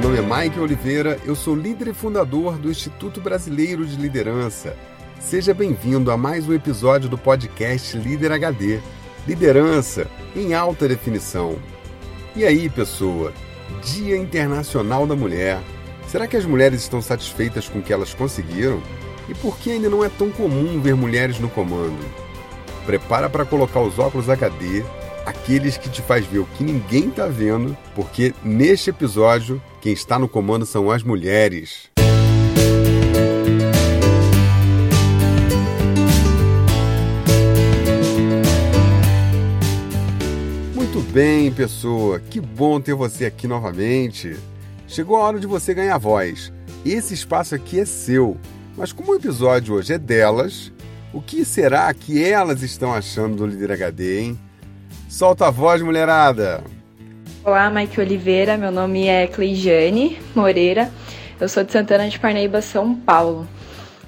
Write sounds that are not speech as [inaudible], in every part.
meu nome é Mike Oliveira, eu sou líder e fundador do Instituto Brasileiro de Liderança. Seja bem-vindo a mais um episódio do podcast Líder HD Liderança em alta definição. E aí, pessoa? Dia Internacional da Mulher. Será que as mulheres estão satisfeitas com o que elas conseguiram? E por que ainda não é tão comum ver mulheres no comando? Prepara para colocar os óculos HD aqueles que te faz ver o que ninguém está vendo, porque neste episódio quem está no comando são as mulheres. Muito bem, pessoa, que bom ter você aqui novamente. Chegou a hora de você ganhar voz. Esse espaço aqui é seu, mas como o episódio hoje é delas, o que será que elas estão achando do Líder HD, hein? Solta a voz, mulherada! Olá, Mike Oliveira. Meu nome é Cleijane Moreira. Eu sou de Santana de Parnaíba, São Paulo.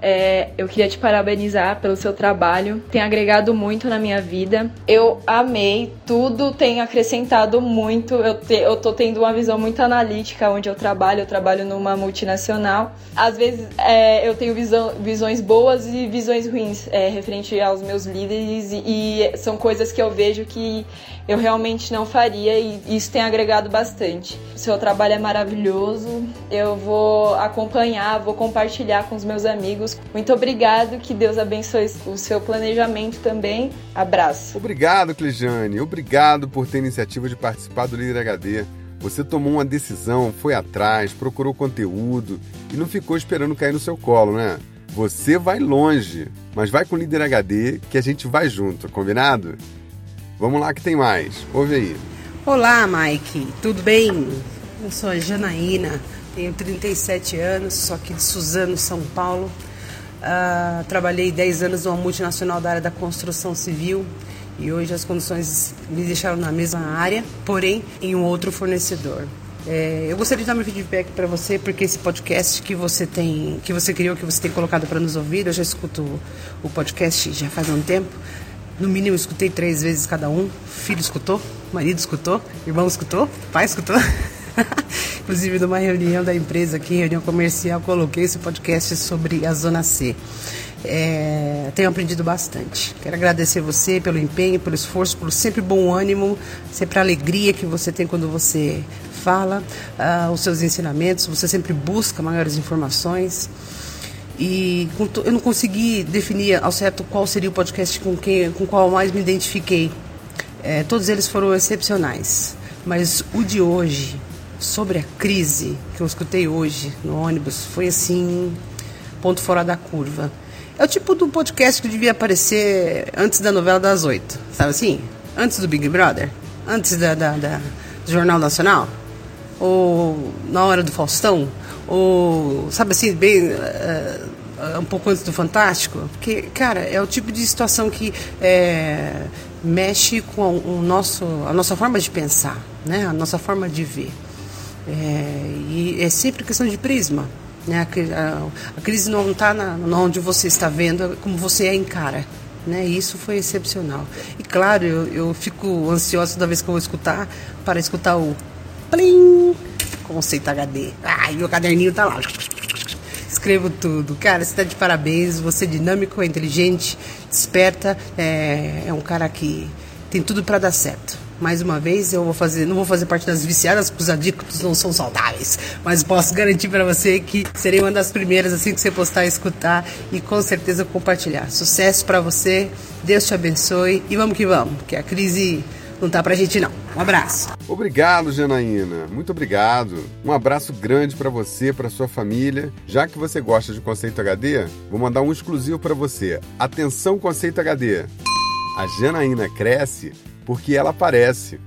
É, eu queria te parabenizar pelo seu trabalho, tem agregado muito na minha vida. Eu amei, tudo tem acrescentado muito. Eu, te, eu tô tendo uma visão muito analítica onde eu trabalho. Eu trabalho numa multinacional. Às vezes é, eu tenho visão, visões boas e visões ruins é, referente aos meus líderes, e, e são coisas que eu vejo que eu realmente não faria e isso tem agregado bastante. O seu trabalho é maravilhoso, eu vou acompanhar, vou compartilhar com os meus amigos. Muito obrigado, que Deus abençoe o seu planejamento também. Abraço. Obrigado, Clejane. Obrigado por ter a iniciativa de participar do Líder HD. Você tomou uma decisão, foi atrás, procurou conteúdo e não ficou esperando cair no seu colo, né? Você vai longe, mas vai com o Líder HD que a gente vai junto, combinado? Vamos lá que tem mais. Ouve aí. Olá, Mike. Tudo bem? Eu sou a Janaína, tenho 37 anos, sou aqui de Suzano, São Paulo. Uh, trabalhei 10 anos numa multinacional da área da construção civil e hoje as condições me deixaram na mesma área, porém em um outro fornecedor. É, eu gostaria de dar meu feedback para você, porque esse podcast que você tem, que você criou, que você tem colocado para nos ouvir, eu já escuto o podcast já faz um tempo. No mínimo, escutei três vezes cada um. Filho escutou, marido escutou, irmão escutou, pai escutou. [laughs] Inclusive, numa reunião da empresa aqui, reunião comercial, coloquei esse podcast sobre a Zona C. É, tenho aprendido bastante. Quero agradecer você pelo empenho, pelo esforço, pelo sempre bom ânimo, sempre a alegria que você tem quando você fala, uh, os seus ensinamentos, você sempre busca maiores informações. E eu não consegui definir ao certo qual seria o podcast com quem, com qual mais me identifiquei. É, todos eles foram excepcionais, mas o de hoje, sobre a crise que eu escutei hoje no ônibus, foi assim ponto fora da curva. É o tipo do podcast que devia aparecer antes da novela das oito, sabe assim? Antes do Big Brother, antes da, da, da do Jornal Nacional, ou na hora do Faustão? Ou sabe assim, bem uh, um pouco antes do Fantástico, porque cara é o tipo de situação que é, mexe com o nosso, a nossa forma de pensar, né, a nossa forma de ver. É, e é sempre questão de prisma. Né? A, crise não está onde você está vendo, é como você a encara. Né? Isso foi excepcional. E claro, eu, eu fico ansiosa toda vez que eu vou escutar para escutar o plim Conceito HD. Ai, meu caderninho tá lá. Escrevo tudo. Cara, você tá de parabéns. Você é dinâmico, é inteligente, esperta. É, é um cara que tem tudo para dar certo. Mais uma vez, eu vou fazer, não vou fazer parte das viciadas, porque os adictos não são saudáveis. Mas posso garantir para você que serei uma das primeiras assim que você postar, escutar e com certeza compartilhar. Sucesso para você. Deus te abençoe e vamos que vamos, porque a crise não tá pra gente não. Um abraço. Obrigado, Janaína. Muito obrigado. Um abraço grande para você, para sua família. Já que você gosta de Conceito HD, vou mandar um exclusivo para você. Atenção Conceito HD. A Janaína cresce porque ela aparece.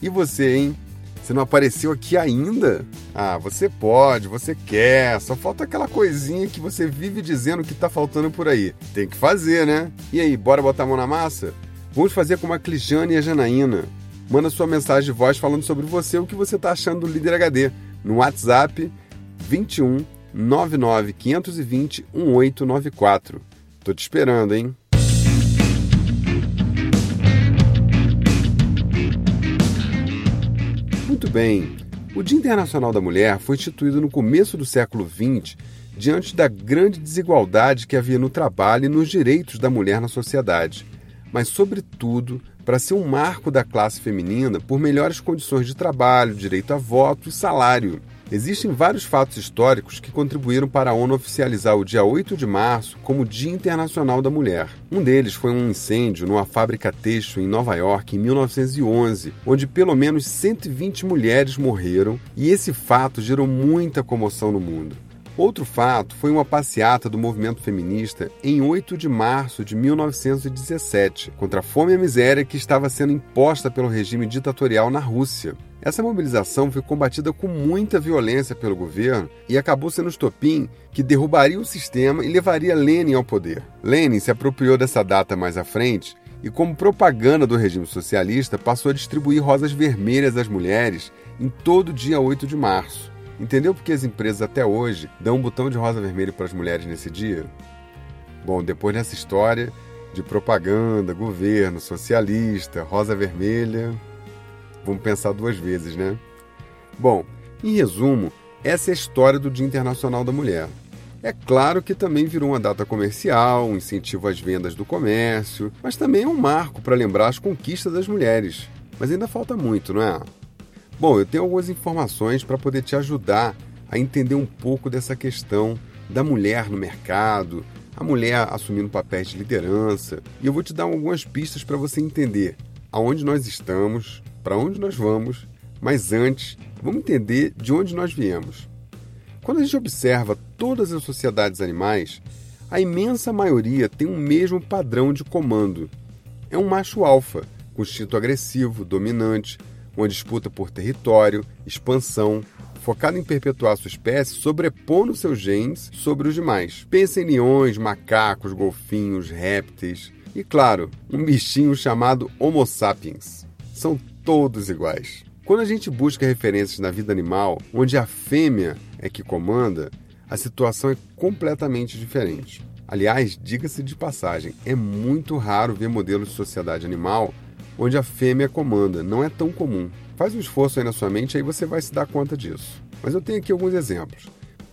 E você, hein? Você não apareceu aqui ainda? Ah, você pode, você quer, só falta aquela coisinha que você vive dizendo que tá faltando por aí. Tem que fazer, né? E aí, bora botar a mão na massa? Vamos fazer como a Clijane e a Janaína. Manda sua mensagem de voz falando sobre você, o que você está achando do Líder HD, no WhatsApp 21 99 520 1894. Tô te esperando, hein? Bem. O Dia Internacional da Mulher foi instituído no começo do século XX diante da grande desigualdade que havia no trabalho e nos direitos da mulher na sociedade, mas, sobretudo, para ser um marco da classe feminina por melhores condições de trabalho, direito a voto e salário. Existem vários fatos históricos que contribuíram para a ONU oficializar o dia 8 de março como Dia Internacional da Mulher. Um deles foi um incêndio numa fábrica têxtil em Nova York em 1911, onde pelo menos 120 mulheres morreram, e esse fato gerou muita comoção no mundo. Outro fato foi uma passeata do movimento feminista em 8 de março de 1917 contra a fome e a miséria que estava sendo imposta pelo regime ditatorial na Rússia. Essa mobilização foi combatida com muita violência pelo governo e acabou sendo o estopim que derrubaria o sistema e levaria Lenin ao poder. Lenin se apropriou dessa data mais à frente e, como propaganda do regime socialista, passou a distribuir rosas vermelhas às mulheres em todo dia 8 de março. Entendeu por que as empresas até hoje dão um botão de rosa vermelho para as mulheres nesse dia? Bom, depois dessa história de propaganda, governo, socialista, rosa vermelha, vamos pensar duas vezes, né? Bom, em resumo, essa é a história do Dia Internacional da Mulher. É claro que também virou uma data comercial, um incentivo às vendas do comércio, mas também é um marco para lembrar as conquistas das mulheres. Mas ainda falta muito, não é? Bom, eu tenho algumas informações para poder te ajudar a entender um pouco dessa questão da mulher no mercado, a mulher assumindo papéis de liderança, e eu vou te dar algumas pistas para você entender aonde nós estamos, para onde nós vamos, mas antes, vamos entender de onde nós viemos. Quando a gente observa todas as sociedades animais, a imensa maioria tem um mesmo padrão de comando. É um macho alfa, com instinto agressivo, dominante, uma disputa por território, expansão, focado em perpetuar sua espécie, sobrepondo seus genes sobre os demais. Pensa em leões, macacos, golfinhos, répteis e, claro, um bichinho chamado Homo sapiens. São todos iguais. Quando a gente busca referências na vida animal, onde a fêmea é que comanda, a situação é completamente diferente. Aliás, diga-se de passagem, é muito raro ver modelos de sociedade animal onde a fêmea comanda. Não é tão comum. Faz um esforço aí na sua mente, aí você vai se dar conta disso. Mas eu tenho aqui alguns exemplos.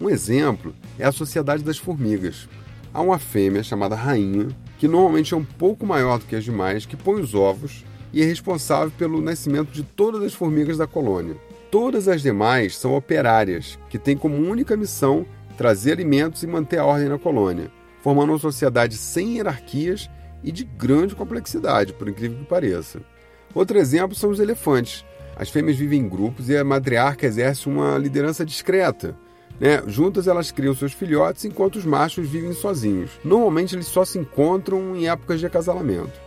Um exemplo é a sociedade das formigas. Há uma fêmea chamada rainha, que normalmente é um pouco maior do que as demais, que põe os ovos e é responsável pelo nascimento de todas as formigas da colônia. Todas as demais são operárias, que têm como única missão trazer alimentos e manter a ordem na colônia, formando uma sociedade sem hierarquias e de grande complexidade, por incrível que pareça. Outro exemplo são os elefantes. As fêmeas vivem em grupos e a matriarca exerce uma liderança discreta. Né? Juntas elas criam seus filhotes enquanto os machos vivem sozinhos. Normalmente eles só se encontram em épocas de acasalamento.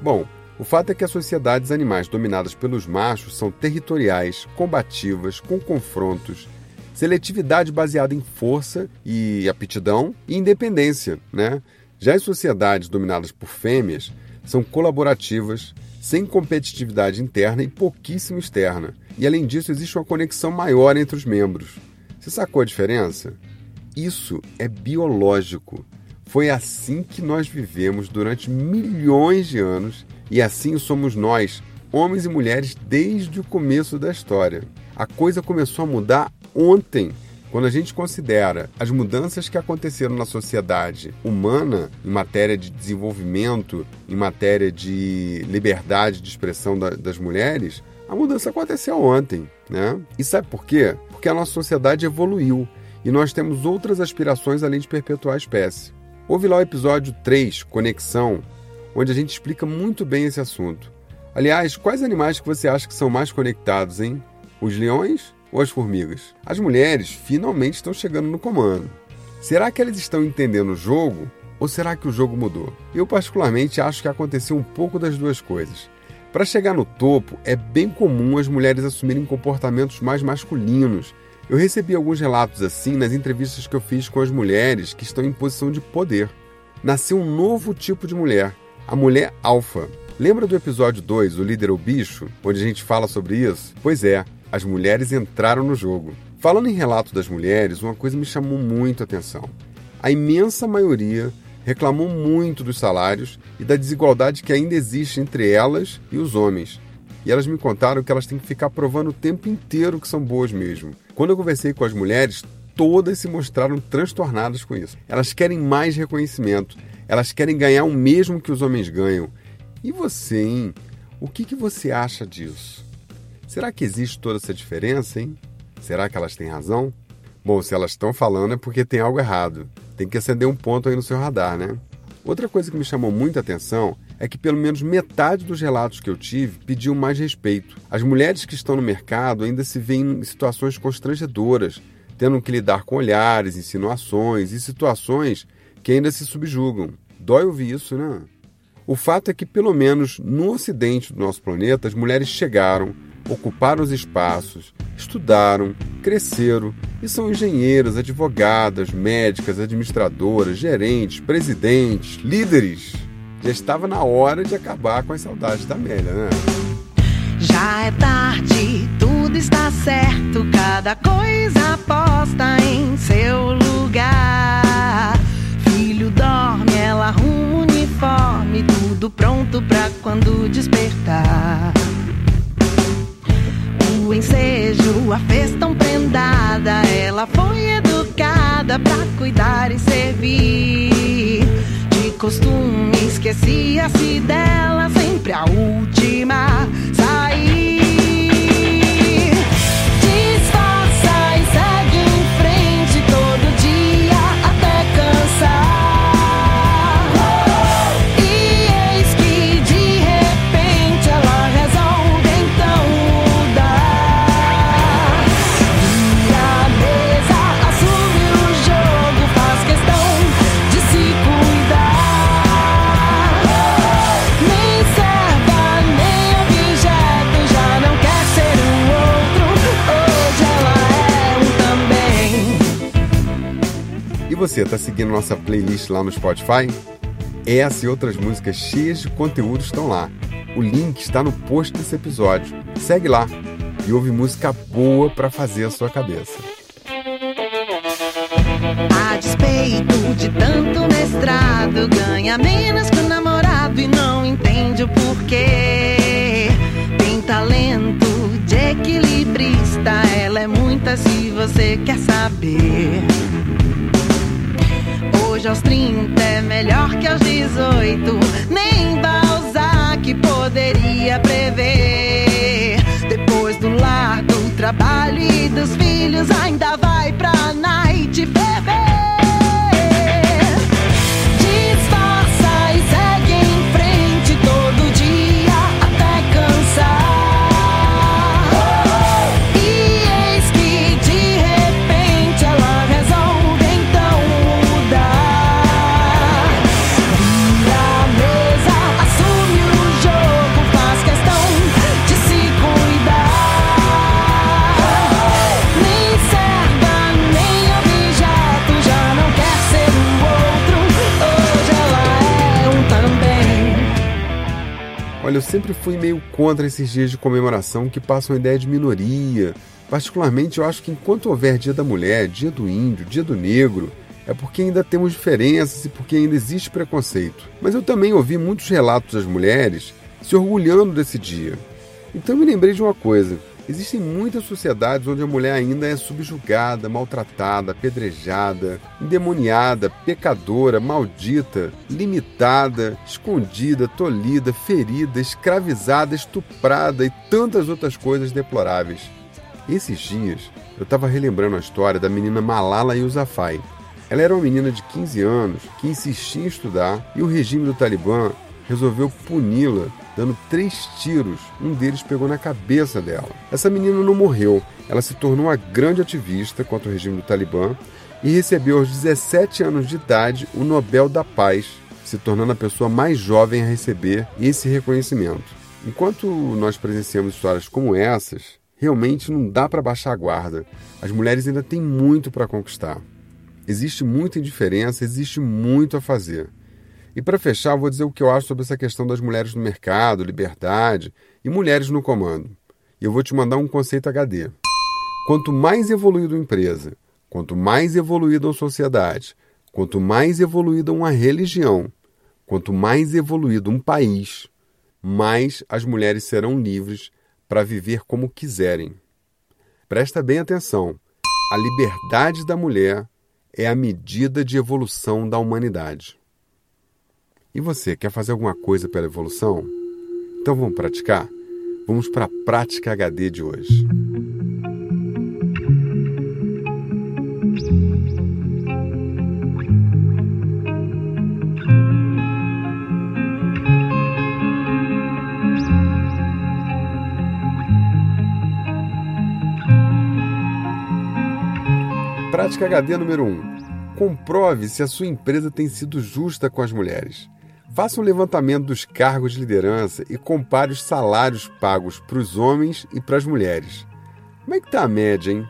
Bom, o fato é que as sociedades animais dominadas pelos machos são territoriais, combativas, com confrontos, seletividade baseada em força e aptidão e independência, né? Já as sociedades dominadas por fêmeas são colaborativas, sem competitividade interna e pouquíssimo externa. E além disso, existe uma conexão maior entre os membros. Você sacou a diferença? Isso é biológico. Foi assim que nós vivemos durante milhões de anos e assim somos nós, homens e mulheres, desde o começo da história. A coisa começou a mudar ontem quando a gente considera as mudanças que aconteceram na sociedade humana em matéria de desenvolvimento, em matéria de liberdade de expressão da, das mulheres, a mudança aconteceu ontem, né? E sabe por quê? Porque a nossa sociedade evoluiu e nós temos outras aspirações além de perpetuar a espécie. Ouve lá o episódio 3, Conexão, onde a gente explica muito bem esse assunto. Aliás, quais animais que você acha que são mais conectados, hein? Os leões ou as formigas? As mulheres finalmente estão chegando no comando. Será que elas estão entendendo o jogo ou será que o jogo mudou? Eu, particularmente, acho que aconteceu um pouco das duas coisas. Para chegar no topo, é bem comum as mulheres assumirem comportamentos mais masculinos. Eu recebi alguns relatos assim nas entrevistas que eu fiz com as mulheres que estão em posição de poder. Nasceu um novo tipo de mulher, a mulher alfa. Lembra do episódio 2, O Líder ou Bicho, onde a gente fala sobre isso? Pois é, as mulheres entraram no jogo. Falando em relato das mulheres, uma coisa me chamou muito a atenção. A imensa maioria reclamou muito dos salários e da desigualdade que ainda existe entre elas e os homens. e elas me contaram que elas têm que ficar provando o tempo inteiro que são boas mesmo. Quando eu conversei com as mulheres, todas se mostraram transtornadas com isso. Elas querem mais reconhecimento, elas querem ganhar o mesmo que os homens ganham. E você, hein? O que, que você acha disso? Será que existe toda essa diferença, hein? Será que elas têm razão? Bom, se elas estão falando é porque tem algo errado. Tem que acender um ponto aí no seu radar, né? Outra coisa que me chamou muita atenção é que pelo menos metade dos relatos que eu tive pediam mais respeito. As mulheres que estão no mercado ainda se veem em situações constrangedoras, tendo que lidar com olhares, insinuações e situações que ainda se subjugam. Dói ouvir isso, né? O fato é que, pelo menos no ocidente do nosso planeta, as mulheres chegaram, ocuparam os espaços, estudaram, cresceram e são engenheiras, advogadas, médicas, administradoras, gerentes, presidentes, líderes. Já estava na hora de acabar com as saudades da Amélia, né? Já é tarde, tudo está certo, cada coisa posta em seu lugar. Filho dorme, ela arruma o uniforme, tudo pronto pra quando despertar. O ensejo, a fez tão prendada, ela foi educada pra cuidar e servir. De costume, esquecia-se dela, sempre a última você, tá seguindo nossa playlist lá no Spotify? Essa e outras músicas cheias de conteúdo estão lá. O link está no post desse episódio. Segue lá e ouve música boa para fazer a sua cabeça. A despeito de tanto mestrado, ganha menos que o namorado e não entende o porquê. Tem talento de equilibrista, ela é muita se você quer saber. Hoje aos 30 é melhor que aos 18, nem Balzac poderia prever. Depois do lar, do trabalho e dos filhos, ainda Olha, eu sempre fui meio contra esses dias de comemoração que passam a ideia de minoria. Particularmente, eu acho que enquanto houver Dia da Mulher, Dia do Índio, Dia do Negro, é porque ainda temos diferenças e porque ainda existe preconceito. Mas eu também ouvi muitos relatos das mulheres se orgulhando desse dia. Então me lembrei de uma coisa. Existem muitas sociedades onde a mulher ainda é subjugada, maltratada, apedrejada, endemoniada, pecadora, maldita, limitada, escondida, tolhida, ferida, escravizada, estuprada e tantas outras coisas deploráveis. Esses dias eu estava relembrando a história da menina Malala Yousafzai. Ela era uma menina de 15 anos que insistia em estudar e o regime do Talibã resolveu puni-la dando três tiros. Um deles pegou na cabeça dela. Essa menina não morreu. Ela se tornou uma grande ativista contra o regime do Talibã e recebeu aos 17 anos de idade o Nobel da Paz, se tornando a pessoa mais jovem a receber esse reconhecimento. Enquanto nós presenciamos histórias como essas, realmente não dá para baixar a guarda. As mulheres ainda têm muito para conquistar. Existe muita indiferença, existe muito a fazer. E para fechar, vou dizer o que eu acho sobre essa questão das mulheres no mercado, liberdade e mulheres no comando. E eu vou te mandar um conceito HD. Quanto mais evoluída uma empresa, quanto mais evoluída uma sociedade, quanto mais evoluída uma religião, quanto mais evoluído um país, mais as mulheres serão livres para viver como quiserem. Presta bem atenção: a liberdade da mulher é a medida de evolução da humanidade. E você, quer fazer alguma coisa pela evolução? Então vamos praticar? Vamos para a prática HD de hoje. Prática HD número 1. Comprove se a sua empresa tem sido justa com as mulheres. Faça um levantamento dos cargos de liderança e compare os salários pagos para os homens e para as mulheres. Como é que está a média, hein?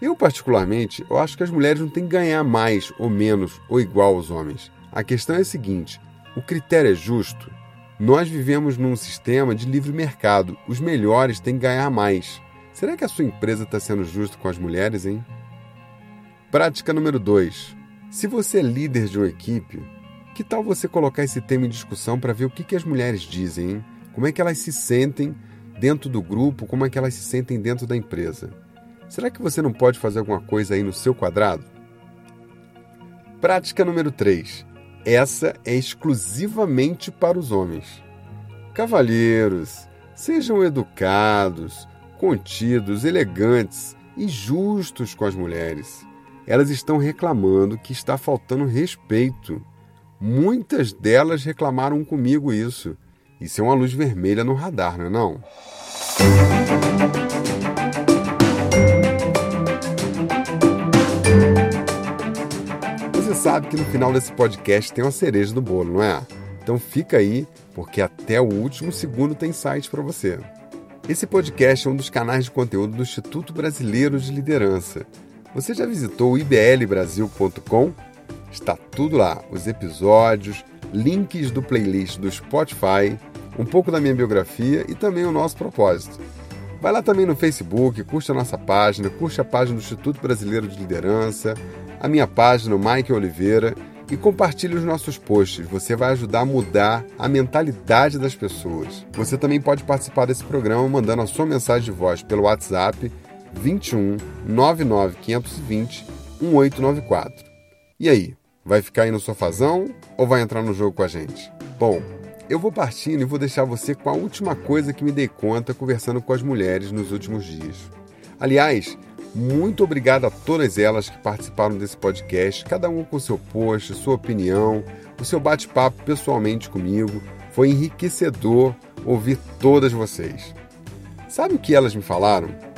Eu, particularmente, eu acho que as mulheres não têm que ganhar mais ou menos ou igual aos homens. A questão é a seguinte: o critério é justo. Nós vivemos num sistema de livre mercado. Os melhores têm que ganhar mais. Será que a sua empresa está sendo justa com as mulheres, hein? Prática número 2. Se você é líder de uma equipe, que tal você colocar esse tema em discussão para ver o que, que as mulheres dizem, hein? Como é que elas se sentem dentro do grupo, como é que elas se sentem dentro da empresa? Será que você não pode fazer alguma coisa aí no seu quadrado? Prática número 3. Essa é exclusivamente para os homens. Cavalheiros, sejam educados, contidos, elegantes e justos com as mulheres elas estão reclamando que está faltando respeito. Muitas delas reclamaram comigo isso. Isso é uma luz vermelha no radar, não é não? Você sabe que no final desse podcast tem uma cereja do bolo, não é? Então fica aí, porque até o último segundo tem site para você. Esse podcast é um dos canais de conteúdo do Instituto Brasileiro de Liderança. Você já visitou iblbrasil.com? Está tudo lá, os episódios, links do playlist do Spotify, um pouco da minha biografia e também o nosso propósito. Vai lá também no Facebook, curte a nossa página, curte a página do Instituto Brasileiro de Liderança, a minha página, o Mike Oliveira, e compartilhe os nossos posts. Você vai ajudar a mudar a mentalidade das pessoas. Você também pode participar desse programa mandando a sua mensagem de voz pelo WhatsApp 21 99 520 1894. E aí, vai ficar aí no sofazão ou vai entrar no jogo com a gente? Bom, eu vou partindo e vou deixar você com a última coisa que me dei conta conversando com as mulheres nos últimos dias. Aliás, muito obrigado a todas elas que participaram desse podcast, cada uma com seu post, sua opinião, o seu bate-papo pessoalmente comigo. Foi enriquecedor ouvir todas vocês. Sabe o que elas me falaram?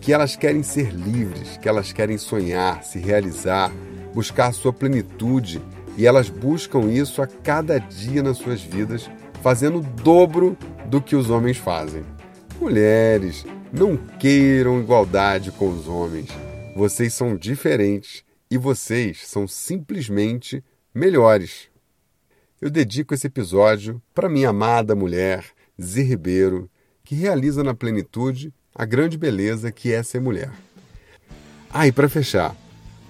que elas querem ser livres, que elas querem sonhar, se realizar, buscar sua plenitude e elas buscam isso a cada dia nas suas vidas, fazendo o dobro do que os homens fazem. Mulheres, não queiram igualdade com os homens. Vocês são diferentes e vocês são simplesmente melhores. Eu dedico esse episódio para minha amada mulher, Zé Ribeiro, que realiza na plenitude a grande beleza que é ser mulher. Ah, e para fechar,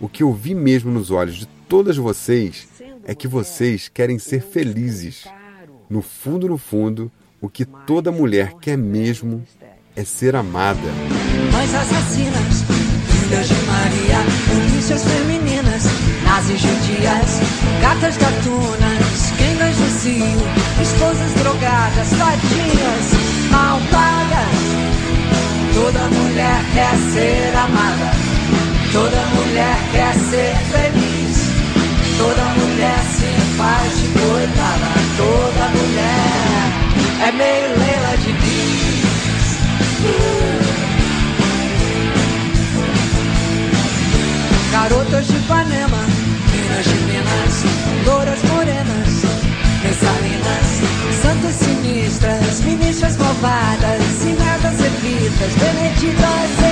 o que eu vi mesmo nos olhos de todas vocês é que vocês querem ser felizes. No fundo, no fundo, o que toda mulher quer mesmo é ser amada. Mães assassinas, filhas de Maria, polícias femininas, nazis judias, gatas gatunas, quengas do cio, esposas drogadas, tadinhas, mal pagas Toda mulher quer ser amada, toda mulher quer ser feliz, toda mulher se faz de coitada, toda mulher é meio Leila de bis. Garotas de Ipanema, minas de Minas, louras morenas, mensalinas, santas sinistras, ministras malvadas evitas, beneditas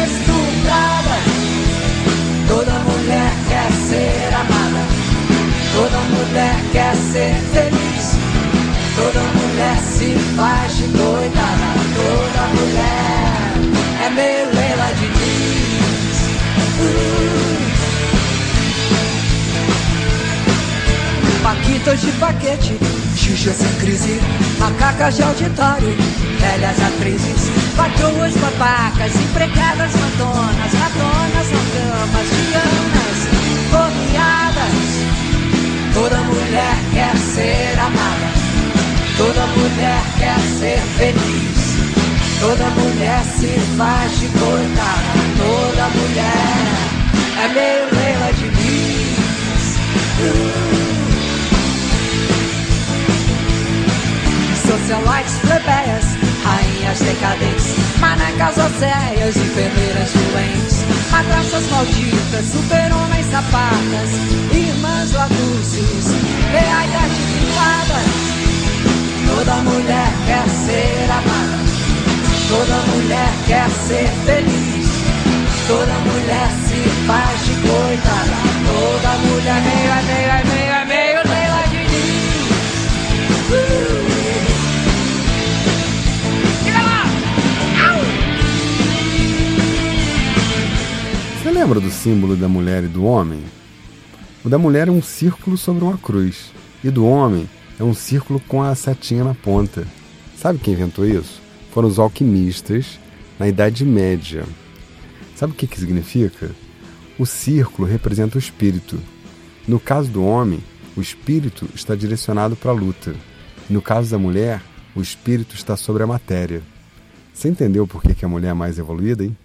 mulher é Leila de. Uh. Paquitas de paquete salsichas sem crise, macacas de auditório, velhas atrizes, patroas babacas, empregadas madonas, madonas na cama, dianas, correadas. Toda mulher quer ser amada, toda mulher quer ser feliz. Toda mulher se faz de coitada, toda mulher é meio Leila de. Uh. Socialites, plebeias, rainhas decadentes, manacas océias, enfermeiras doentes, madraças malditas, super-homens sapatas, irmãs laduzes, reais artificadas. Toda mulher quer ser amada, toda mulher quer ser feliz. Toda mulher se faz de coitada, toda mulher meio, é meio, é meio, é meio, Leila de Lis. Uh. Você lembra do símbolo da mulher e do homem? O da mulher é um círculo sobre uma cruz, e do homem é um círculo com a setinha na ponta. Sabe quem inventou isso? Foram os alquimistas na Idade Média. Sabe o que, que significa? O círculo representa o espírito. No caso do homem, o espírito está direcionado para a luta. No caso da mulher, o espírito está sobre a matéria. Você entendeu por que, que a mulher é mais evoluída, hein?